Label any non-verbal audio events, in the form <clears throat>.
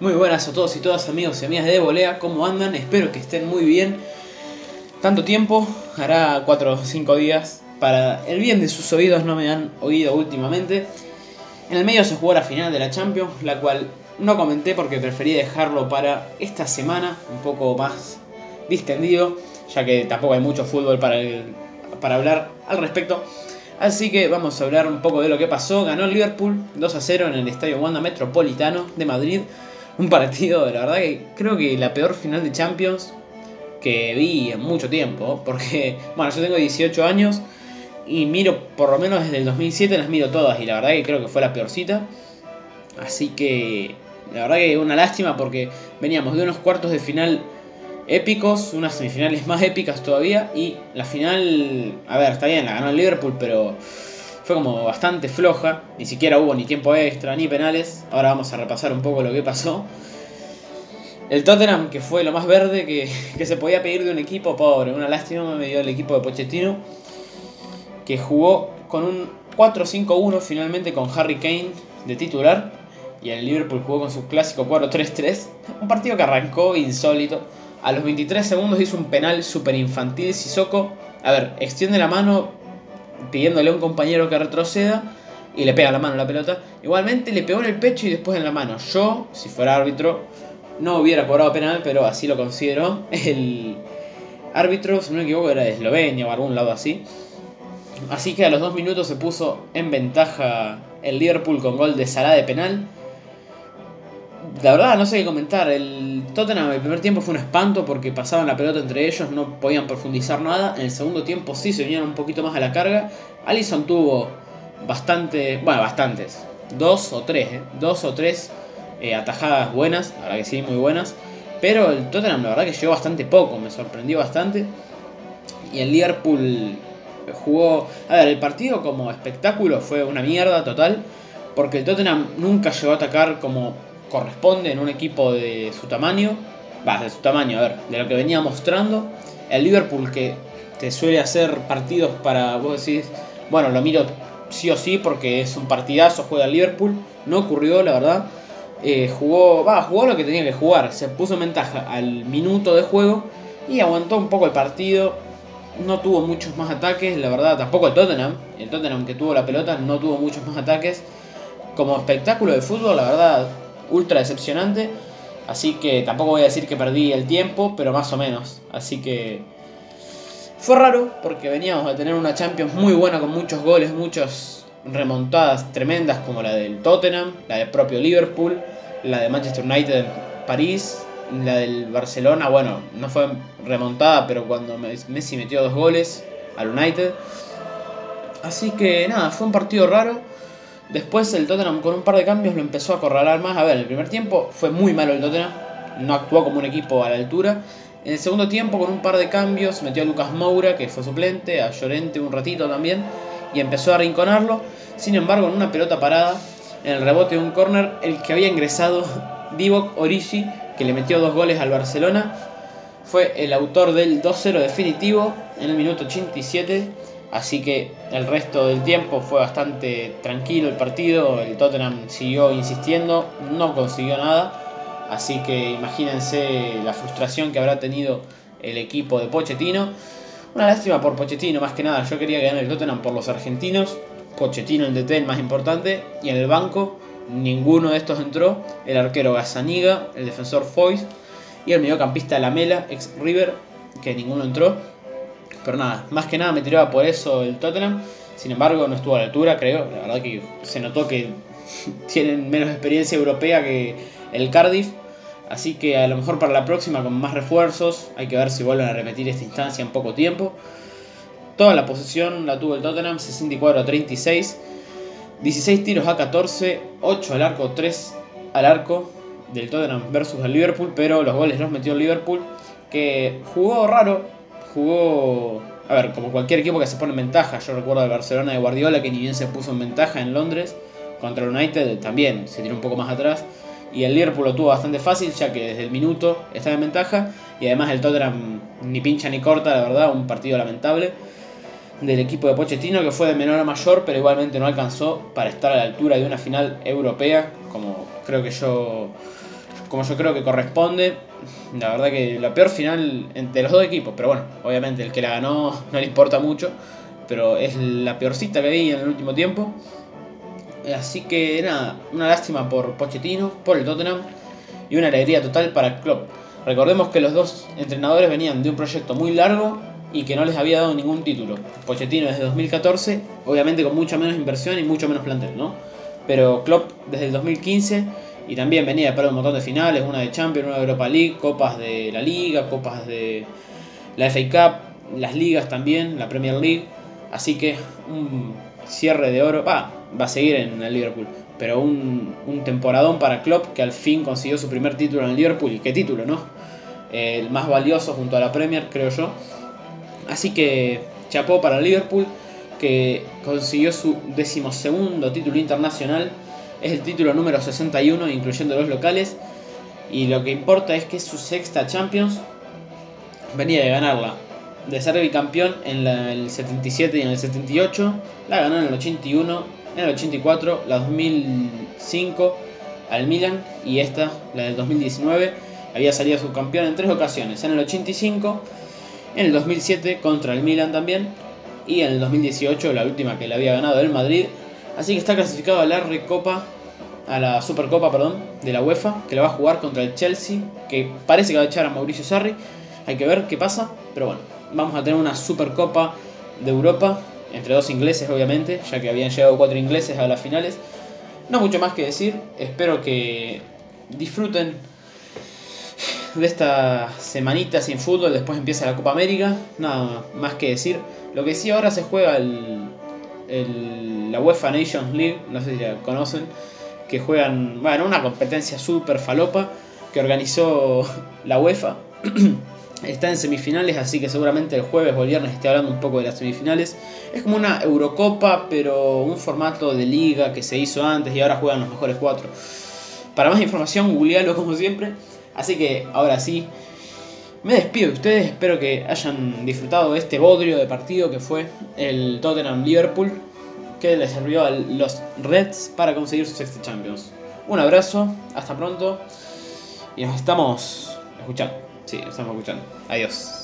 Muy buenas a todos y todas amigos y amigas de Volea, ¿cómo andan? Espero que estén muy bien. Tanto tiempo, hará 4 o 5 días. Para el bien de sus oídos no me han oído últimamente. En el medio se jugó la final de la Champions, la cual no comenté porque preferí dejarlo para esta semana, un poco más distendido, ya que tampoco hay mucho fútbol para, para hablar al respecto. Así que vamos a hablar un poco de lo que pasó. Ganó el Liverpool 2 a 0 en el Estadio Wanda Metropolitano de Madrid un partido, la verdad que creo que la peor final de Champions que vi en mucho tiempo. Porque, <laughs> bueno, yo tengo 18 años y miro, por lo menos desde el 2007 las miro todas y la verdad que creo que fue la peorcita. Así que, la verdad que una lástima porque veníamos de unos cuartos de final épicos, unas semifinales más épicas todavía y la final, a ver, está bien, la ganó el Liverpool, pero fue como bastante floja, ni siquiera hubo ni tiempo extra ni penales. Ahora vamos a repasar un poco lo que pasó. El Tottenham, que fue lo más verde que, se podía pedir de un equipo pobre, una lástima me dio el equipo de Pochettino, que jugó con un 4-5-1 finalmente con Harry Kane de titular, y el Liverpool jugó con su clásico 4-3-3, un partido que arrancó insólito. A los 23 segundos hizo un penal super infantil Sissoko. A ver, extiende la mano, pidiéndole a un compañero que retroceda y le pega la mano a la pelota. Igualmente le pegó en el pecho y después en la mano. Yo, si fuera árbitro, no hubiera cobrado penal, pero así lo considero. <laughs> El árbitro, si no me equivoco, era de Eslovenia o algún lado así. Así que a los dos minutos se puso en ventaja el Liverpool con gol de Salah de penal. La verdad, no sé qué comentar. El Tottenham el primer tiempo fue un espanto porque pasaban la pelota entre ellos, no podían profundizar nada. En el segundo tiempo sí se vinieron un poquito más a la carga. Allison tuvo bastante, bueno, bastantes, dos o tres, ¿eh? dos o tres eh, atajadas buenas, la verdad que sí, muy buenas. Pero el Tottenham la verdad que llegó bastante poco, me sorprendió bastante. Y el Liverpool jugó... A ver, el partido como espectáculo fue una mierda total. Porque el Tottenham nunca llegó a atacar como corresponde en un equipo de su tamaño, va, de su tamaño, a ver, de lo que venía mostrando. El Liverpool que te suele hacer partidos para, vos decís, bueno, lo miro sí o sí porque es un partidazo, juega el Liverpool. No ocurrió, la verdad. Eh, jugó, va, jugó lo que tenía que jugar. Se puso en ventaja al minuto de juego y aguantó un poco el partido. No tuvo muchos más ataques, la verdad, tampoco el Tottenham. El Tottenham que tuvo la pelota no tuvo muchos más ataques. Como espectáculo de fútbol, la verdad, ultra decepcionante. Así que tampoco voy a decir que perdí el tiempo, pero más o menos. Así que fue raro porque veníamos a tener una Champions muy buena con muchos goles, muchas remontadas tremendas como la del Tottenham, la del propio Liverpool, la de Manchester United en París, la del Barcelona, bueno, no fue remontada, pero cuando Messi metió dos goles al United. Así que nada, fue un partido raro. Después el Tottenham con un par de cambios lo empezó a acorralar más. A ver, el primer tiempo fue muy malo el Tottenham. No actuó como un equipo a la altura. En el segundo tiempo con un par de cambios metió a Lucas Moura, que fue suplente, a Llorente un ratito también. Y empezó a rinconarlo. Sin embargo, en una pelota parada, en el rebote de un córner, el que había ingresado, <laughs> Divock Origi, que le metió dos goles al Barcelona, fue el autor del 2-0 definitivo en el minuto 87 Así que el resto del tiempo fue bastante tranquilo el partido, el Tottenham siguió insistiendo, no consiguió nada, así que imagínense la frustración que habrá tenido el equipo de Pochettino. Una lástima por Pochettino, más que nada, yo quería ganar el Tottenham por los argentinos, Pochettino en DT el más importante, y en el banco ninguno de estos entró, el arquero Gazzaniga, el defensor Foyce y el mediocampista Lamela, ex River, que ninguno entró. Pero nada, más que nada me tiraba por eso el Tottenham. Sin embargo, no estuvo a la altura, creo. La verdad que se notó que <laughs> tienen menos experiencia europea que el Cardiff. Así que a lo mejor para la próxima, con más refuerzos, hay que ver si vuelven a repetir esta instancia en poco tiempo. Toda la posesión la tuvo el Tottenham, 64 a 36. 16 tiros a 14, 8 al arco, 3 al arco del Tottenham versus el Liverpool, pero los goles los metió el Liverpool, que jugó raro, jugó, a ver, como cualquier equipo que se pone en ventaja. Yo recuerdo de Barcelona de Guardiola que ni bien se puso en ventaja en Londres contra el United también se tiró un poco más atrás. Y el Liverpool lo tuvo bastante fácil ya que desde el minuto estaba en ventaja. Y además el Tottenham ni pincha ni corta, la verdad, un partido lamentable del equipo de Pochettino que fue de menor a mayor, pero igualmente no alcanzó para estar a la altura de una final europea, como creo que yo como yo creo que corresponde. La verdad que la peor final entre los dos equipos, pero bueno, obviamente el que la ganó <laughs> no le importa mucho, pero es la peorcita que vi en el último tiempo. Así que nada, una lástima por Pochettino, por el Tottenham y una alegría total para Klopp. Recordemos que los dos entrenadores venían de un proyecto muy largo y que no les había dado ningún título. Pochettino desde 2014, obviamente con mucha menos inversión y mucho menos plantel, ¿no? Pero Klopp desde el 2015 y también venía de perder un montón de finales, una de Champions, una de Europa League, copas de la Liga, copas de la FA Cup, las ligas también, la Premier League. Así que un cierre de oro, va, va a seguir en el Liverpool, pero un, un temporadón para Klopp que al fin consiguió su primer título en el Liverpool. ¿Y qué título, no? el más valioso junto a la Premier, creo yo. Así que chapó para Liverpool, que consiguió su decimosegundo título internacional. Es el título número 61, incluyendo los locales. Y lo que importa es que su sexta Champions. Venía de ganarla. De ser bicampeón en el 77 y en el 78. La ganó en el 81, en el 84, la 2005 al Milan. Y esta, la del 2019, había salido subcampeón en tres ocasiones. En el 85 en el 2007 contra el Milan también. Y en el 2018 la última que le había ganado el Madrid. Así que está clasificado a la Recopa, a la Supercopa, perdón, de la UEFA, que la va a jugar contra el Chelsea, que parece que va a echar a Mauricio Sarri. Hay que ver qué pasa, pero bueno, vamos a tener una Supercopa de Europa, entre dos ingleses obviamente, ya que habían llegado cuatro ingleses a las finales. No mucho más que decir, espero que disfruten de esta semanita sin fútbol, después empieza la Copa América, nada más que decir. Lo que sí ahora se juega el, la UEFA Nations League, no sé si la conocen, que juegan, bueno, una competencia súper falopa que organizó la UEFA. <clears throat> Está en semifinales, así que seguramente el jueves o el viernes esté hablando un poco de las semifinales. Es como una Eurocopa, pero un formato de liga que se hizo antes y ahora juegan los mejores cuatro. Para más información, googlealo como siempre. Así que ahora sí, me despido de ustedes. Espero que hayan disfrutado de este bodrio de partido que fue el Tottenham Liverpool, que les sirvió a los Reds para conseguir sus sexto Champions. Un abrazo, hasta pronto y nos estamos escuchando. Sí, nos estamos escuchando. Adiós.